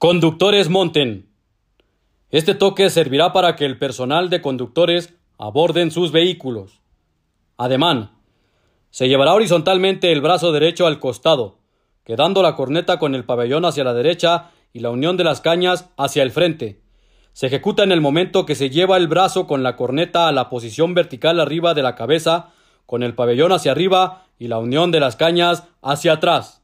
Conductores monten. Este toque servirá para que el personal de conductores aborden sus vehículos. Ademán. Se llevará horizontalmente el brazo derecho al costado, quedando la corneta con el pabellón hacia la derecha y la unión de las cañas hacia el frente. Se ejecuta en el momento que se lleva el brazo con la corneta a la posición vertical arriba de la cabeza, con el pabellón hacia arriba y la unión de las cañas hacia atrás.